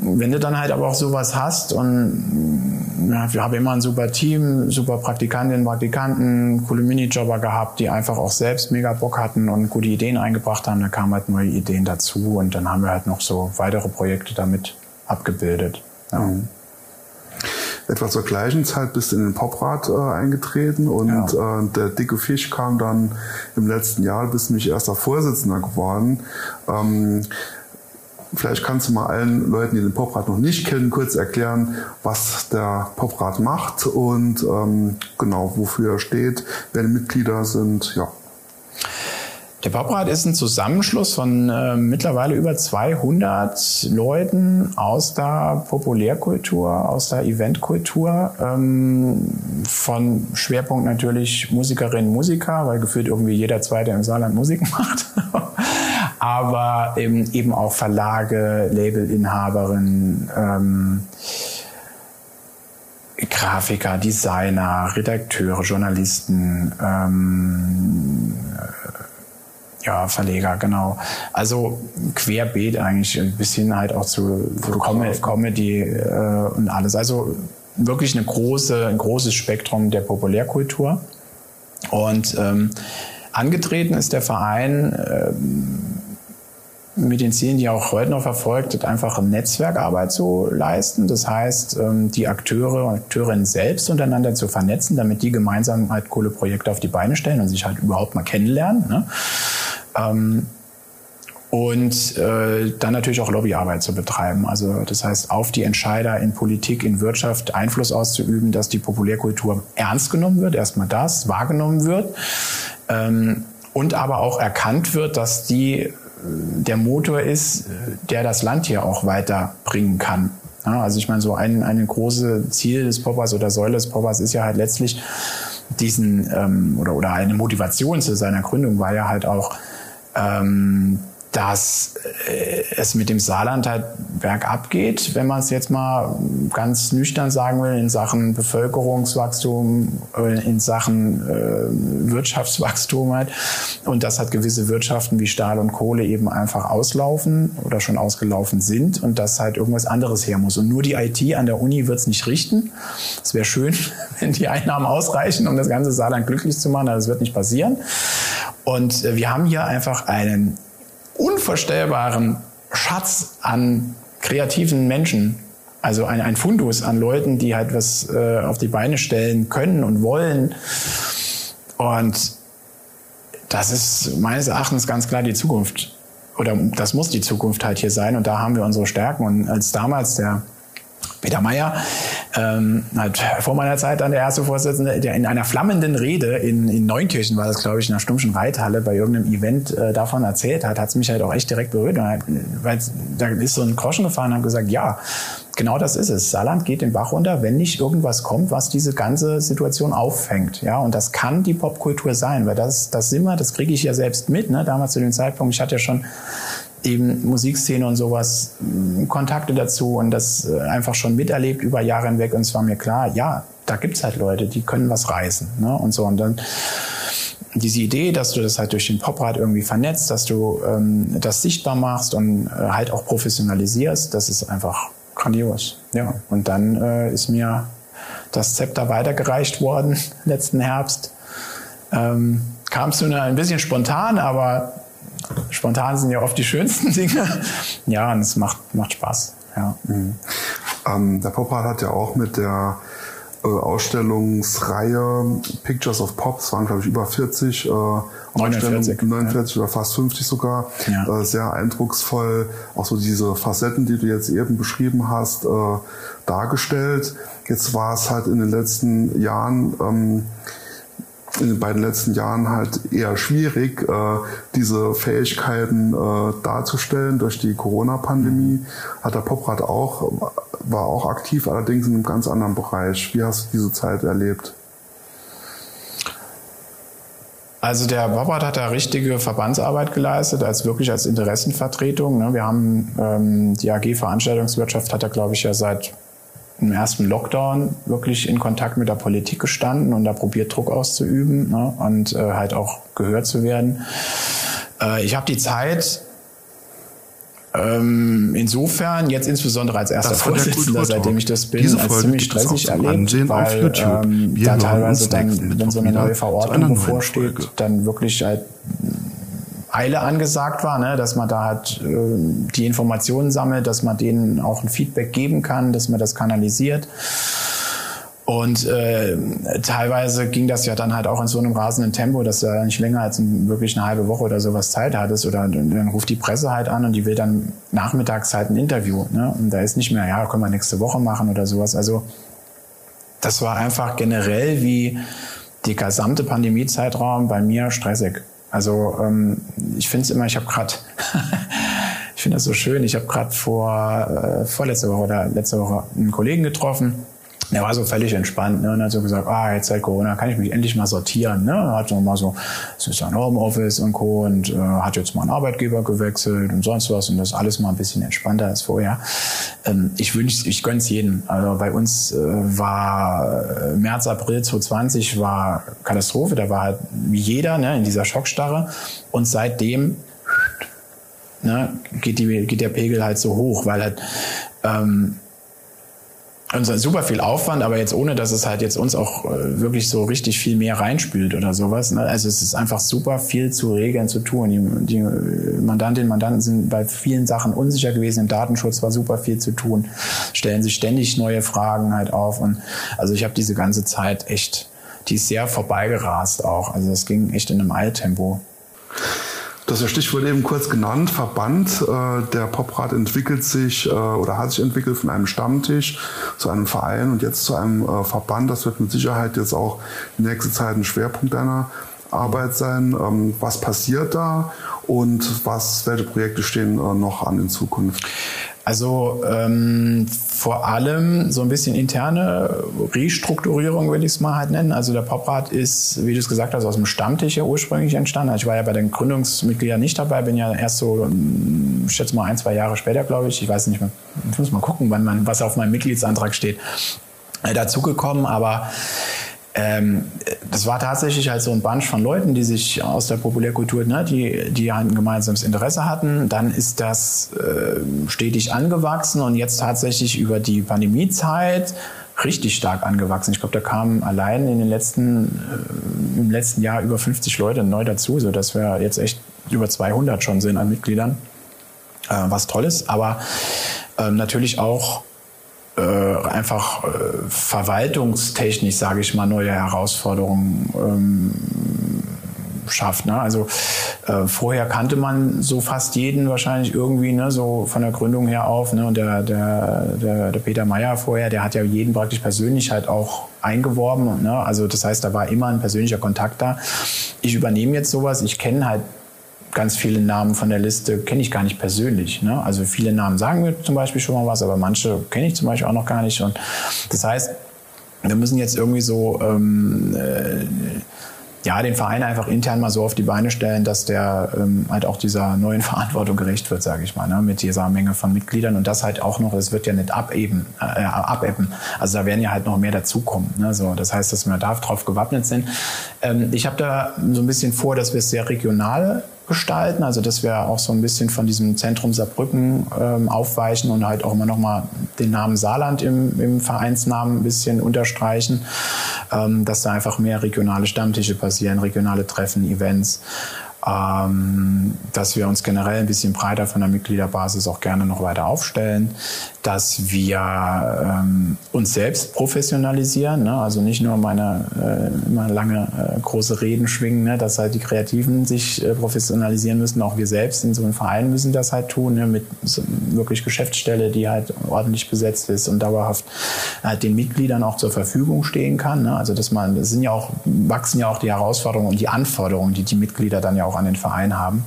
wenn du dann halt aber auch sowas hast und ja, wir haben immer ein super Team, super Praktikantinnen, Praktikanten, coole Minijobber gehabt, die einfach auch selbst mega Bock hatten und gute Ideen eingebracht haben. Da kamen halt neue Ideen dazu und dann haben wir halt noch so weitere Projekte damit abgebildet. Ja. Mhm. Etwa zur gleichen Zeit bist du in den Poprat äh, eingetreten und ja. äh, der dicke Fisch kam dann im letzten Jahr, bist nämlich erster Vorsitzender geworden. Ähm, Vielleicht kannst du mal allen Leuten, die den Poprat noch nicht kennen, kurz erklären, was der Poprat macht und ähm, genau wofür er steht, wer die Mitglieder sind. Ja. Der Poprat ist ein Zusammenschluss von äh, mittlerweile über 200 Leuten aus der Populärkultur, aus der Eventkultur, ähm, von Schwerpunkt natürlich Musikerinnen, Musiker, weil gefühlt irgendwie jeder Zweite im Saarland Musik (laughs) macht aber eben, eben auch Verlage, Labelinhaberinnen, ähm, Grafiker, Designer, Redakteure, Journalisten, ähm, ja, Verleger, genau. Also querbeet eigentlich, ein bisschen halt auch zu, zu Comedy äh, und alles. Also wirklich eine große, ein großes Spektrum der Populärkultur. Und ähm, angetreten ist der Verein ähm, mit den Zielen, die er auch heute noch verfolgt, einfach Netzwerkarbeit zu leisten. Das heißt, ähm, die Akteure und Akteurinnen selbst untereinander zu vernetzen, damit die gemeinsam halt coole Projekte auf die Beine stellen und sich halt überhaupt mal kennenlernen. Ne? Ähm, und äh, dann natürlich auch Lobbyarbeit zu betreiben. Also das heißt, auf die Entscheider in Politik, in Wirtschaft Einfluss auszuüben, dass die Populärkultur ernst genommen wird, erstmal das, wahrgenommen wird. Ähm, und aber auch erkannt wird, dass die der Motor ist, der das Land hier auch weiterbringen kann. Ja, also ich meine, so ein, ein großes Ziel des Poppers oder Säule des Poppers ist ja halt letztlich diesen, ähm, oder, oder eine Motivation zu seiner Gründung war ja halt auch, ähm, dass äh, es mit dem Saarland halt bergab geht, wenn man es jetzt mal ganz nüchtern sagen will, in Sachen Bevölkerungswachstum, äh, in Sachen äh, Wirtschaftswachstum halt. Und dass halt gewisse Wirtschaften wie Stahl und Kohle eben einfach auslaufen oder schon ausgelaufen sind und dass halt irgendwas anderes her muss. Und nur die IT an der Uni wird es nicht richten. Es wäre schön, (laughs) wenn die Einnahmen ausreichen, um das ganze Saarland glücklich zu machen, aber das wird nicht passieren. Und äh, wir haben hier einfach einen unvorstellbaren Schatz an kreativen Menschen. Also ein, ein Fundus an Leuten, die halt was äh, auf die Beine stellen können und wollen. Und das ist meines Erachtens ganz klar die Zukunft. Oder das muss die Zukunft halt hier sein. Und da haben wir unsere Stärken. Und als damals der Peter Meyer, ähm, hat vor meiner Zeit dann der erste Vorsitzende, der in einer flammenden Rede in, in Neunkirchen war das, glaube ich, in einer Stummschen Reithalle bei irgendeinem Event äh, davon erzählt hat, hat es mich halt auch echt direkt berührt. Weil da ist so ein Groschen gefahren und hat gesagt, ja, genau das ist es. Saarland geht den Bach runter, wenn nicht irgendwas kommt, was diese ganze Situation auffängt. Ja, und das kann die Popkultur sein, weil das, das sind wir, das kriege ich ja selbst mit. Ne? Damals zu dem Zeitpunkt, ich hatte ja schon eben Musikszene und sowas, Kontakte dazu und das äh, einfach schon miterlebt über Jahre hinweg und es war mir klar, ja, da gibt's halt Leute, die können was reißen ne? und so und dann diese Idee, dass du das halt durch den Poprad irgendwie vernetzt, dass du ähm, das sichtbar machst und äh, halt auch professionalisierst, das ist einfach grandios. Ja, und dann äh, ist mir das Zepter weitergereicht worden (laughs) letzten Herbst. Ähm, kam es zu ein bisschen spontan, aber spontan sind ja oft die schönsten (laughs) Dinge. Ja, und es macht, macht Spaß. Ja. Mhm. Ähm, der Popart hat ja auch mit der äh, Ausstellungsreihe Pictures of Pops, waren glaube ich über 40 äh, 49, 49 ja. oder fast 50 sogar, ja. äh, sehr eindrucksvoll, auch so diese Facetten, die du jetzt eben beschrieben hast, äh, dargestellt. Jetzt war es halt in den letzten Jahren ähm, in den beiden letzten Jahren halt eher schwierig, äh, diese Fähigkeiten äh, darzustellen durch die Corona-Pandemie. Hat der Poprad auch, war auch aktiv, allerdings in einem ganz anderen Bereich. Wie hast du diese Zeit erlebt? Also der Bobbert hat da richtige Verbandsarbeit geleistet, als wirklich als Interessenvertretung. Ne? Wir haben ähm, die AG Veranstaltungswirtschaft hat er, glaube ich, ja seit im ersten Lockdown wirklich in Kontakt mit der Politik gestanden und da probiert Druck auszuüben ne? und äh, halt auch gehört zu werden. Äh, ich habe die Zeit ähm, insofern jetzt insbesondere als erster Vorsitzender, seitdem ich das bin, Diese als ziemlich stressig erlebt, weil ähm, da teilweise dann, wenn so eine neue Verordnung bevorsteht, dann wirklich halt Eile angesagt war, ne, dass man da halt äh, die Informationen sammelt, dass man denen auch ein Feedback geben kann, dass man das kanalisiert. Und äh, teilweise ging das ja dann halt auch in so einem rasenden Tempo, dass du nicht länger als wirklich eine halbe Woche oder sowas Zeit hattest. Oder dann ruft die Presse halt an und die will dann nachmittags halt ein Interview. Ne? Und da ist nicht mehr, ja, können wir nächste Woche machen oder sowas. Also das war einfach generell wie die gesamte Pandemiezeitraum bei mir stressig. Also ähm, ich finde es immer, ich habe gerade, (laughs) ich finde das so schön, ich habe gerade vor äh, vorletzte Woche oder letzte Woche einen Kollegen getroffen, der war so völlig entspannt ne, und hat so gesagt, ah, jetzt seit Corona kann ich mich endlich mal sortieren. Ne? Er hat so mal so, es ist ein Homeoffice und Co. und äh, hat jetzt mal einen Arbeitgeber gewechselt und sonst was und das alles mal ein bisschen entspannter als vorher. Ähm, ich wünsche, ich gönn's jedem. Also bei uns äh, war äh, März, April 2020 war Katastrophe, da war halt jeder ne, in dieser Schockstarre und seitdem ne, geht, die, geht der Pegel halt so hoch, weil halt ähm, und super viel Aufwand, aber jetzt ohne, dass es halt jetzt uns auch äh, wirklich so richtig viel mehr reinspült oder sowas. Ne? Also es ist einfach super viel zu regeln, zu tun. Die, die Mandantinnen Mandanten sind bei vielen Sachen unsicher gewesen. Im Datenschutz war super viel zu tun. Stellen sich ständig neue Fragen halt auf. Und also ich habe diese ganze Zeit echt, die ist sehr vorbeigerast auch. Also es ging echt in einem Eiltempo. Ja Stichwort eben kurz genannt, Verband. Äh, der Poprat entwickelt sich äh, oder hat sich entwickelt von einem Stammtisch zu einem Verein und jetzt zu einem äh, Verband. Das wird mit Sicherheit jetzt auch in nächster Zeit ein Schwerpunkt deiner Arbeit sein. Ähm, was passiert da und was, welche Projekte stehen noch an in Zukunft? Also ähm, vor allem so ein bisschen interne Restrukturierung, würde ich es mal halt nennen. Also der Poprat ist, wie du es gesagt hast, aus dem Stammtisch ja ursprünglich entstanden. Also ich war ja bei den Gründungsmitgliedern nicht dabei, bin ja erst so, ich schätze mal ein, zwei Jahre später, glaube ich. Ich weiß nicht mehr, ich muss mal gucken, wann man, was auf meinem Mitgliedsantrag steht, äh, dazugekommen. Aber ähm, das war tatsächlich halt so ein Bunch von Leuten, die sich aus der Populärkultur, ne, die, die ein gemeinsames Interesse hatten. Dann ist das äh, stetig angewachsen und jetzt tatsächlich über die Pandemiezeit richtig stark angewachsen. Ich glaube, da kamen allein in den letzten, äh, im letzten Jahr über 50 Leute neu dazu, so dass wir jetzt echt über 200 schon sind an Mitgliedern, äh, was toll ist. Aber ähm, natürlich auch äh, einfach äh, verwaltungstechnisch, sage ich mal, neue Herausforderungen ähm, schafft. Ne? Also äh, vorher kannte man so fast jeden wahrscheinlich irgendwie, ne, so von der Gründung her auf. Ne? Und der, der, der, der Peter Meyer vorher, der hat ja jeden praktisch persönlich halt auch eingeworben. Ne? Also das heißt, da war immer ein persönlicher Kontakt da. Ich übernehme jetzt sowas, ich kenne halt ganz viele Namen von der Liste kenne ich gar nicht persönlich. Ne? Also viele Namen sagen mir zum Beispiel schon mal was, aber manche kenne ich zum Beispiel auch noch gar nicht. Und das heißt, wir müssen jetzt irgendwie so ähm, äh, ja, den Verein einfach intern mal so auf die Beine stellen, dass der ähm, halt auch dieser neuen (laughs) Verantwortung gerecht wird, sage ich mal, ne? mit dieser Menge von Mitgliedern und das halt auch noch, es wird ja nicht abeben, äh, abebben. Also da werden ja halt noch mehr dazukommen. Ne? So, das heißt, dass wir da drauf gewappnet sind. Ähm, ich habe da so ein bisschen vor, dass wir es sehr regional gestalten, also dass wir auch so ein bisschen von diesem Zentrum Saarbrücken ähm, aufweichen und halt auch immer noch mal den Namen Saarland im, im Vereinsnamen ein bisschen unterstreichen, ähm, dass da einfach mehr regionale Stammtische passieren, regionale Treffen, Events. ähm, dass wir uns generell ein bisschen breiter von der Mitgliederbasis auch gerne noch weiter aufstellen, dass wir ähm, uns selbst professionalisieren, ne? also nicht nur meine äh, immer lange äh, große Reden schwingen, ne? dass halt die Kreativen sich äh, professionalisieren müssen, auch wir selbst in so einem Verein müssen das halt tun, ne? mit so wirklich Geschäftsstelle, die halt ordentlich besetzt ist und dauerhaft halt den Mitgliedern auch zur Verfügung stehen kann. Ne? Also dass man, das sind ja auch, wachsen ja auch die Herausforderungen und die Anforderungen, die die Mitglieder dann ja auch an den Verein haben.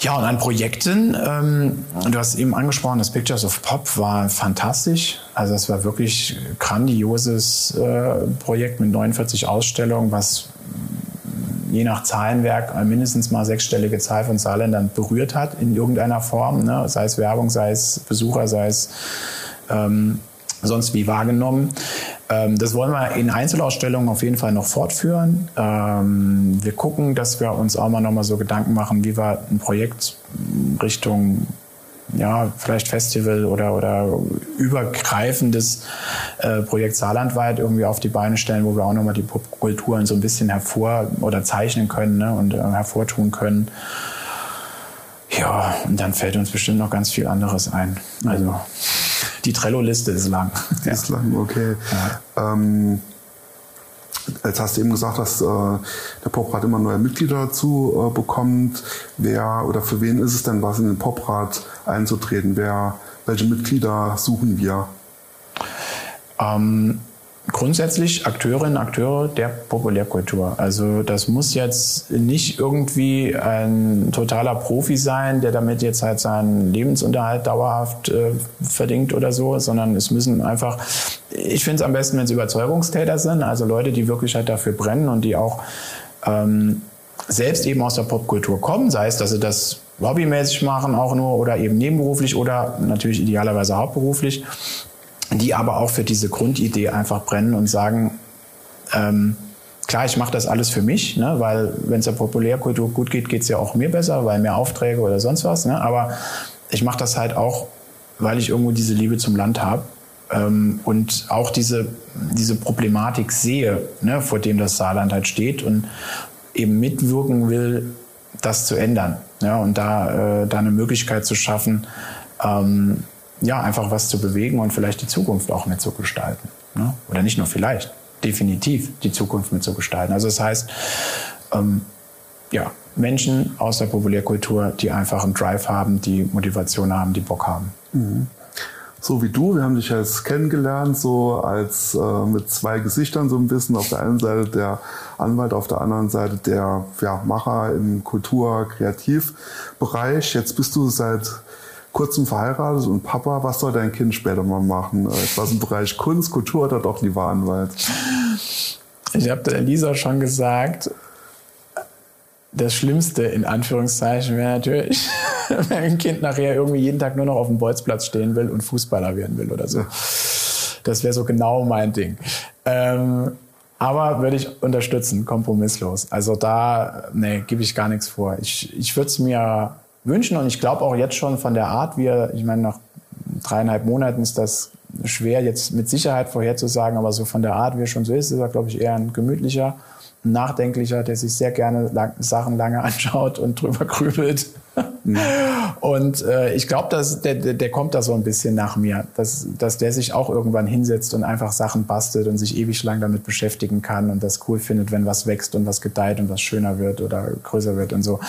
Ja, und an Projekten, ähm, du hast eben angesprochen, das Pictures of Pop war fantastisch. Also es war wirklich grandioses äh, Projekt mit 49 Ausstellungen, was je nach Zahlenwerk mindestens mal sechsstellige Zahl von Saarländern berührt hat in irgendeiner Form, ne? sei es Werbung, sei es Besucher, sei es ähm, sonst wie wahrgenommen. Ähm, das wollen wir in Einzelausstellungen auf jeden Fall noch fortführen. Ähm, wir gucken, dass wir uns auch mal noch mal so Gedanken machen, wie wir ein Projekt Richtung ja, vielleicht Festival oder, oder übergreifendes äh, Projekt Saarlandweit irgendwie auf die Beine stellen, wo wir auch nochmal die Popkulturen so ein bisschen hervor oder zeichnen können ne, und äh, hervortun können. Ja, und dann fällt uns bestimmt noch ganz viel anderes ein. Also die Trello-Liste ist lang. Die ist lang, okay. Ja. Ähm, Jetzt hast du eben gesagt, dass äh, der Poprat immer neue Mitglieder dazu äh, bekommt. Wer oder für wen ist es denn was in den Poprat einzutreten? Wer, welche Mitglieder suchen wir? Ähm, grundsätzlich Akteurinnen, Akteure der Populärkultur. Also das muss jetzt nicht irgendwie ein totaler Profi sein, der damit jetzt halt seinen Lebensunterhalt dauerhaft äh, verdient oder so, sondern es müssen einfach, ich finde es am besten, wenn es Überzeugungstäter sind, also Leute, die wirklich halt dafür brennen und die auch ähm, selbst eben aus der Popkultur kommen, sei es, dass sie das hobbymäßig machen, auch nur oder eben nebenberuflich oder natürlich idealerweise hauptberuflich die aber auch für diese Grundidee einfach brennen und sagen, ähm, klar, ich mache das alles für mich, ne, weil wenn es der Populärkultur gut geht, geht es ja auch mir besser, weil mehr Aufträge oder sonst was. Ne, aber ich mache das halt auch, weil ich irgendwo diese Liebe zum Land habe ähm, und auch diese, diese Problematik sehe, ne, vor dem das Saarland halt steht und eben mitwirken will, das zu ändern. Ja, und da, äh, da eine Möglichkeit zu schaffen, ähm, ja, einfach was zu bewegen und vielleicht die Zukunft auch mitzugestalten. Ne? Oder nicht nur vielleicht, definitiv die Zukunft mitzugestalten. Also das heißt, ähm, ja, Menschen aus der Populärkultur, die einfach einen Drive haben, die Motivation haben, die Bock haben. Mhm. So wie du, wir haben dich jetzt kennengelernt, so als äh, mit zwei Gesichtern so ein bisschen. Auf der einen Seite der Anwalt, auf der anderen Seite der ja, Macher im Kultur-Kreativbereich. Jetzt bist du seit kurzem verheiratet und Papa, was soll dein Kind später mal machen? Etwas im Bereich Kunst, Kultur oder doch lieber Anwalt? Ich habe der Lisa schon gesagt, das Schlimmste in Anführungszeichen wäre natürlich, (laughs) wenn ein Kind nachher irgendwie jeden Tag nur noch auf dem Bolzplatz stehen will und Fußballer werden will oder so. Das wäre so genau mein Ding. Ähm, aber würde ich unterstützen, kompromisslos. Also da, nee, gebe ich gar nichts vor. Ich, ich würde es mir wünschen. Und ich glaube auch jetzt schon von der Art, wie er, ich meine, nach dreieinhalb Monaten ist das schwer jetzt mit Sicherheit vorherzusagen, aber so von der Art, wie er schon so ist, ist er, glaube ich, eher ein gemütlicher, ein nachdenklicher, der sich sehr gerne lang, Sachen lange (laughs) anschaut und drüber grübelt. Mhm. Und äh, ich glaube, dass der, der kommt da so ein bisschen nach mir, dass, dass der sich auch irgendwann hinsetzt und einfach Sachen bastelt und sich ewig lang damit beschäftigen kann und das cool findet, wenn was wächst und was gedeiht und was schöner wird oder größer wird und so.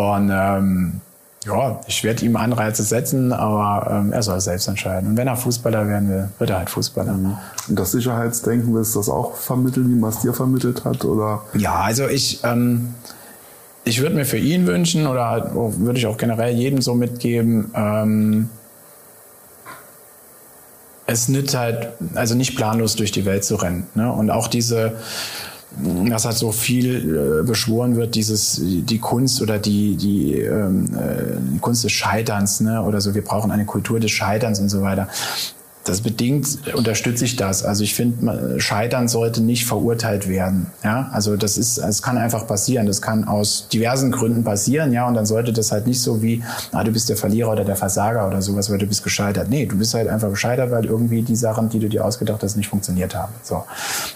Und ähm, ja, ich werde ihm Anreize setzen, aber ähm, er soll selbst entscheiden. Und wenn er Fußballer werden will, wird er halt Fußballer. Mhm. Und das Sicherheitsdenken, willst du das auch vermitteln, wie man es dir vermittelt hat? Oder? Ja, also ich, ähm, ich würde mir für ihn wünschen oder halt, würde ich auch generell jedem so mitgeben, ähm, es nicht halt, also nicht planlos durch die Welt zu rennen. Ne? Und auch diese, dass halt so viel äh, beschworen wird, dieses die Kunst oder die die ähm, äh, Kunst des Scheiterns, ne, oder so. Wir brauchen eine Kultur des Scheiterns und so weiter. Das bedingt unterstütze ich das. Also ich finde, Scheitern sollte nicht verurteilt werden. Ja, also das ist, es kann einfach passieren. Das kann aus diversen Gründen passieren. Ja, und dann sollte das halt nicht so wie, ah, du bist der Verlierer oder der Versager oder sowas, weil du bist gescheitert. Nee, du bist halt einfach gescheitert, weil irgendwie die Sachen, die du dir ausgedacht hast, nicht funktioniert haben. So,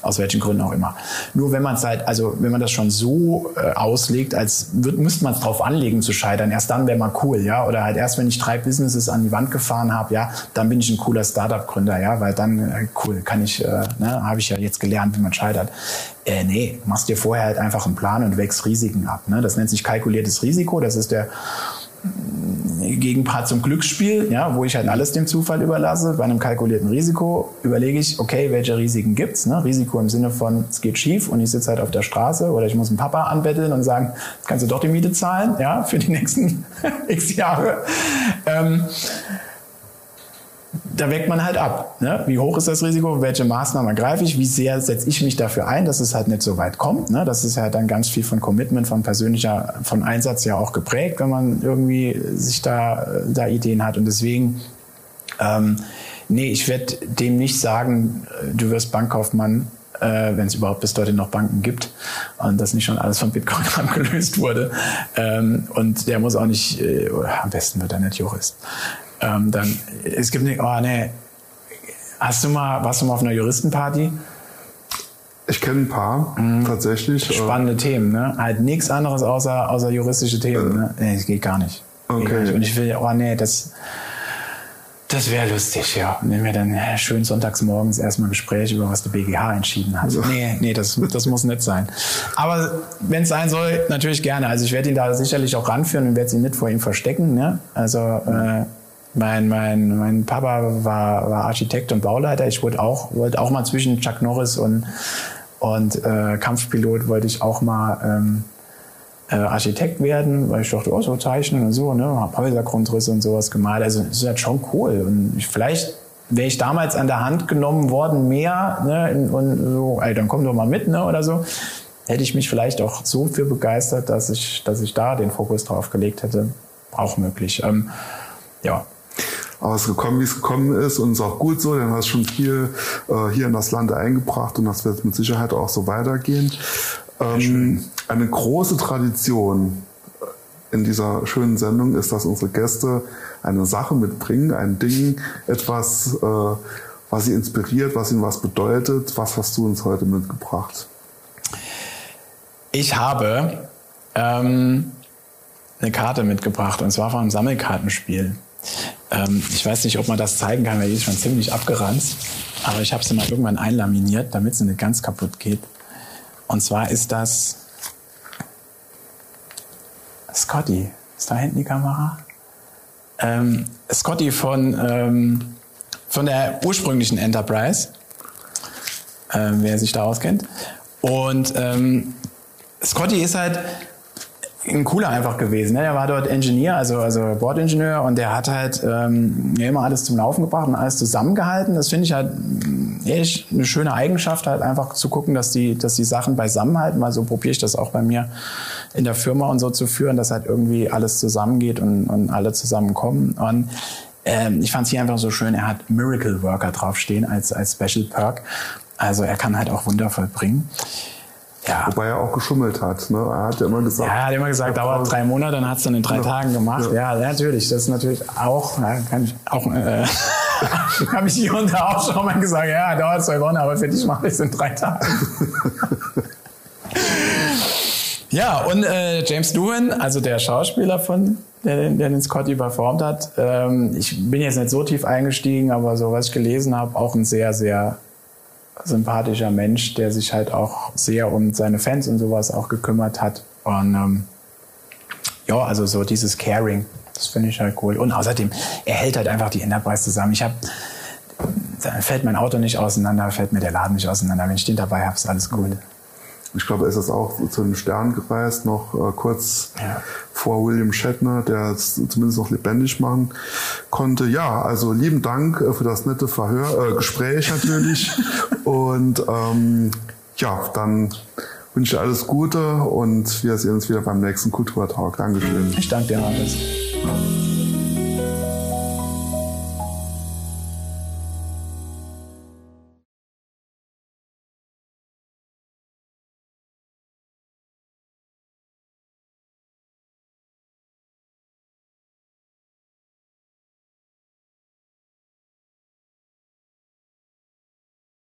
aus welchen Gründen auch immer. Nur wenn man es halt, also wenn man das schon so äh, auslegt, als wird, müsste man es drauf anlegen zu scheitern. Erst dann wäre man cool, ja, oder halt erst wenn ich drei Businesses an die Wand gefahren habe, ja, dann bin ich ein cooler Startup Startup-Gründer, ja, weil dann, äh, cool, kann ich, äh, ne, habe ich ja jetzt gelernt, wie man scheitert. Äh, nee, machst dir vorher halt einfach einen Plan und wächst Risiken ab. Ne? Das nennt sich kalkuliertes Risiko. Das ist der mm, Gegenpart zum Glücksspiel, ja, wo ich halt alles dem Zufall überlasse. Bei einem kalkulierten Risiko überlege ich, okay, welche Risiken gibt's? Ne? Risiko im Sinne von, es geht schief und ich sitze halt auf der Straße oder ich muss einen Papa anbetteln und sagen, kannst du doch die Miete zahlen, ja, für die nächsten (laughs) x Jahre. Ähm, da weckt man halt ab. Ne? Wie hoch ist das Risiko? Welche Maßnahmen ergreife ich? Wie sehr setze ich mich dafür ein, dass es halt nicht so weit kommt? Ne? Das ist ja dann ganz viel von Commitment, von persönlicher, von Einsatz ja auch geprägt, wenn man irgendwie sich da, da Ideen hat. Und deswegen, ähm, nee, ich werde dem nicht sagen, äh, du wirst Bankkaufmann, äh, wenn es überhaupt bis dorthin noch Banken gibt und das nicht schon alles von Bitcoin (laughs) abgelöst wurde. Ähm, und der muss auch nicht, äh, am besten wird er nicht Jurist ähm, dann, es gibt nicht, oh nee, hast du mal, warst du mal auf einer Juristenparty? Ich kenne ein paar, mhm. tatsächlich. Äh, Spannende Themen, ne? Halt nichts anderes außer, außer juristische Themen, äh, ne? Nee, das geht gar nicht. Okay. Gar nicht. Und ich will, oh nee, das, das wäre lustig, ja. Wenn wir dann schön sonntags morgens erstmal ein Gespräch über was der BGH entschieden hat. Nee, nee, das, das muss nicht sein. Aber wenn es sein soll, natürlich gerne. Also ich werde ihn da sicherlich auch ranführen und werde ihn nicht vor ihm verstecken. Ne? Also äh, mein, mein, mein Papa war, war Architekt und Bauleiter. Ich wollte auch, wollte auch mal zwischen Chuck Norris und, und äh, Kampfpilot wollte ich auch mal ähm, äh, Architekt werden, weil ich dachte, oh, so zeichnen und so, ne, hab Häusergrundrisse und sowas gemalt. Also das ist halt schon cool. Und ich, vielleicht wäre ich damals an der Hand genommen worden, mehr, ne, und so, ey, dann komm doch mal mit, ne, oder so. Hätte ich mich vielleicht auch so für begeistert, dass ich, dass ich da den Fokus drauf gelegt hätte. Auch möglich. Ähm, ja, aber es ist gekommen, wie es gekommen ist und ist auch gut so, denn du hast schon viel äh, hier in das Land eingebracht und das wird mit Sicherheit auch so weitergehen. Ähm, eine große Tradition in dieser schönen Sendung ist, dass unsere Gäste eine Sache mitbringen, ein Ding, etwas, äh, was sie inspiriert, was ihnen was bedeutet. Was hast du uns heute mitgebracht? Ich habe ähm, eine Karte mitgebracht und zwar von einem Sammelkartenspiel. Ähm, ich weiß nicht, ob man das zeigen kann, weil die ist schon ziemlich abgeranzt. Aber ich habe sie mal irgendwann einlaminiert, damit sie nicht ganz kaputt geht. Und zwar ist das Scotty. Ist da hinten die Kamera? Ähm, Scotty von, ähm, von der ursprünglichen Enterprise, äh, wer sich da auskennt. Und ähm, Scotty ist halt ein cooler einfach gewesen. Ne? Er war dort Ingenieur, also, also Bordingenieur und der hat halt ähm, immer alles zum Laufen gebracht und alles zusammengehalten. Das finde ich halt echt eine schöne Eigenschaft, halt einfach zu gucken, dass die, dass die Sachen beisammenhalten, weil so probiere ich das auch bei mir in der Firma und so zu führen, dass halt irgendwie alles zusammengeht und, und alle zusammenkommen. Und ähm, ich fand es hier einfach so schön, er hat Miracle Worker draufstehen als, als Special Perk. Also er kann halt auch Wunder vollbringen. Ja. Wobei er auch geschummelt hat. Ne? Er hat ja immer gesagt. Ja, er hat immer gesagt, dauert drei Monate, dann hat es dann in drei ja. Tagen gemacht. Ja. ja. natürlich. Das ist natürlich auch, kann ich auch, äh, (laughs) habe ich hier und da auch schon mal gesagt, ja, dauert zwei Wochen, aber für dich mache ich es in drei Tagen. (laughs) ja, und äh, James Doohan, also der Schauspieler von der, der den Scotty performt hat. Ähm, ich bin jetzt nicht so tief eingestiegen, aber so was ich gelesen habe, auch ein sehr, sehr sympathischer Mensch, der sich halt auch sehr um seine Fans und sowas auch gekümmert hat. Und ähm, ja, also so dieses Caring, das finde ich halt cool. Und außerdem, er hält halt einfach die Enterprise zusammen. Ich habe, da fällt mein Auto nicht auseinander, fällt mir der Laden nicht auseinander. Wenn ich den dabei habe, ist alles cool. Ich glaube, er ist auch zu den Sternen gereist, noch äh, kurz ja. vor William Shatner, der es zumindest noch lebendig machen konnte. Ja, also lieben Dank äh, für das nette Verhör, äh, Gespräch natürlich. (laughs) und ähm, ja, dann wünsche ich alles Gute und wir sehen uns wieder beim nächsten Kulturtalk. Dankeschön. Ich danke dir, Hannes.